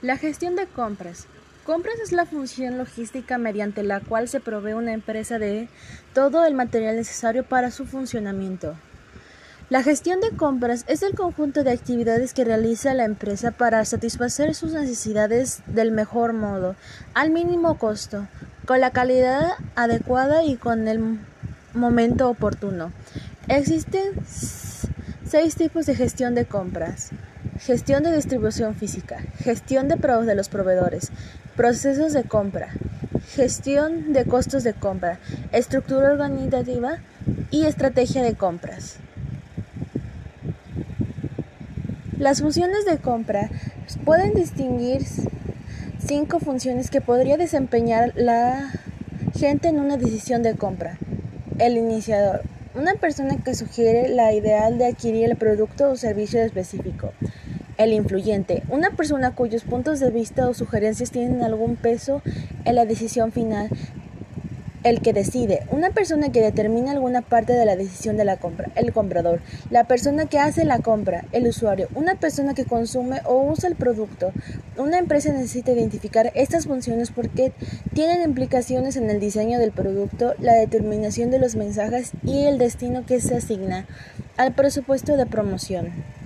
La gestión de compras. Compras es la función logística mediante la cual se provee una empresa de todo el material necesario para su funcionamiento. La gestión de compras es el conjunto de actividades que realiza la empresa para satisfacer sus necesidades del mejor modo, al mínimo costo, con la calidad adecuada y con el momento oportuno. Existen seis tipos de gestión de compras. Gestión de distribución física, gestión de, de los proveedores, procesos de compra, gestión de costos de compra, estructura organizativa y estrategia de compras. Las funciones de compra pueden distinguir cinco funciones que podría desempeñar la gente en una decisión de compra. El iniciador, una persona que sugiere la ideal de adquirir el producto o servicio específico. El influyente, una persona cuyos puntos de vista o sugerencias tienen algún peso en la decisión final. El que decide, una persona que determina alguna parte de la decisión de la compra. El comprador, la persona que hace la compra. El usuario, una persona que consume o usa el producto. Una empresa necesita identificar estas funciones porque tienen implicaciones en el diseño del producto, la determinación de los mensajes y el destino que se asigna al presupuesto de promoción.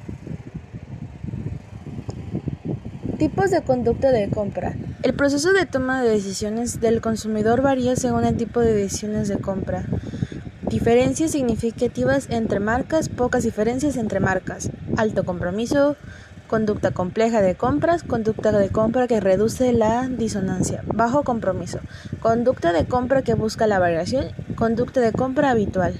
Tipos de conducta de compra. El proceso de toma de decisiones del consumidor varía según el tipo de decisiones de compra. Diferencias significativas entre marcas, pocas diferencias entre marcas. Alto compromiso, conducta compleja de compras, conducta de compra que reduce la disonancia, bajo compromiso, conducta de compra que busca la variación, conducta de compra habitual.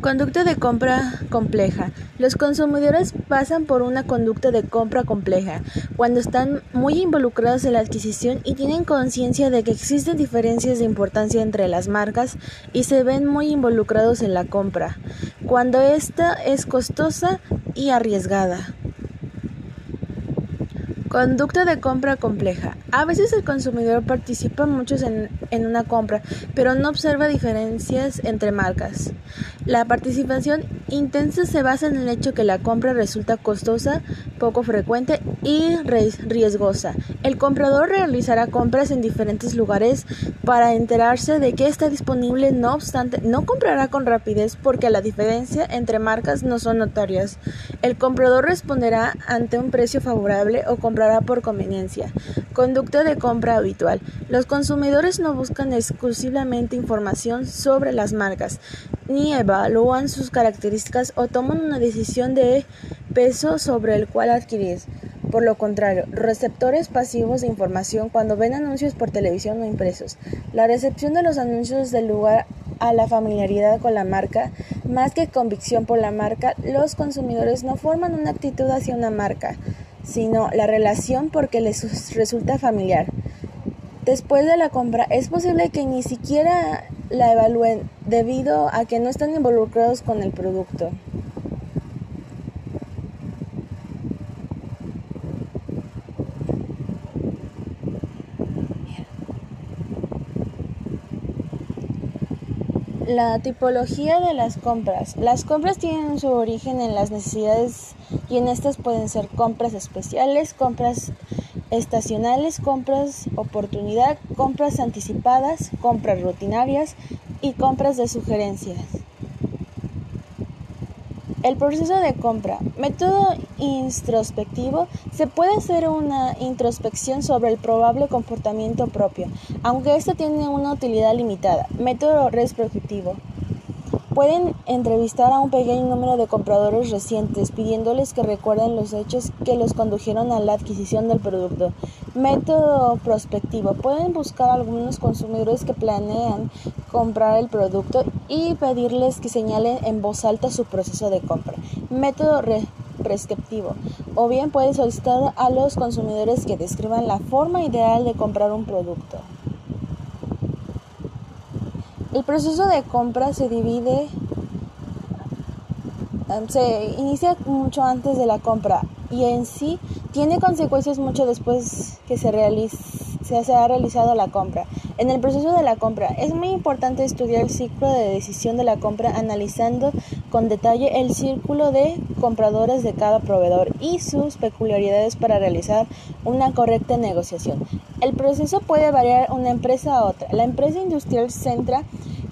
Conducta de compra compleja. Los consumidores pasan por una conducta de compra compleja cuando están muy involucrados en la adquisición y tienen conciencia de que existen diferencias de importancia entre las marcas y se ven muy involucrados en la compra, cuando esta es costosa y arriesgada. Conducta de compra compleja. A veces el consumidor participa mucho en, en, una compra, pero no observa diferencias entre marcas. La participación intensa se basa en el hecho que la compra resulta costosa, poco frecuente y riesgosa. El comprador realizará compras en diferentes lugares para enterarse de que está disponible, no obstante, no comprará con rapidez porque la diferencia entre marcas no son notorias. El comprador responderá ante un precio favorable o por conveniencia. Conducta de compra habitual. Los consumidores no buscan exclusivamente información sobre las marcas, ni evalúan sus características o toman una decisión de peso sobre el cual adquirir. Por lo contrario, receptores pasivos de información cuando ven anuncios por televisión o impresos. La recepción de los anuncios da lugar a la familiaridad con la marca, más que convicción por la marca, los consumidores no forman una actitud hacia una marca, sino la relación porque les resulta familiar. Después de la compra, es posible que ni siquiera la evalúen debido a que no están involucrados con el producto. La tipología de las compras. Las compras tienen su origen en las necesidades y en estas pueden ser compras especiales, compras estacionales, compras oportunidad, compras anticipadas, compras rutinarias y compras de sugerencias. El proceso de compra. Método introspectivo. Se puede hacer una introspección sobre el probable comportamiento propio, aunque esto tiene una utilidad limitada. Método retrospectivo. Pueden entrevistar a un pequeño número de compradores recientes pidiéndoles que recuerden los hechos que los condujeron a la adquisición del producto. Método prospectivo. Pueden buscar a algunos consumidores que planean comprar el producto y pedirles que señalen en voz alta su proceso de compra. Método prescriptivo. O bien pueden solicitar a los consumidores que describan la forma ideal de comprar un producto. El proceso de compra se divide, em, se inicia mucho antes de la compra y en sí tiene consecuencias mucho después que se, realice, se ha realizado la compra. En el proceso de la compra es muy importante estudiar el ciclo de decisión de la compra analizando con detalle el círculo de compradores de cada proveedor y sus peculiaridades para realizar una correcta negociación. El proceso puede variar una empresa a otra. La empresa industrial centra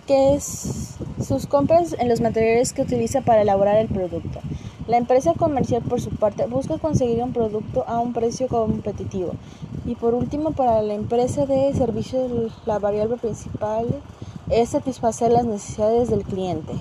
que es sus compras en los materiales que utiliza para elaborar el producto. La empresa comercial, por su parte, busca conseguir un producto a un precio competitivo. Y por último, para la empresa de servicios, la variable principal es satisfacer las necesidades del cliente.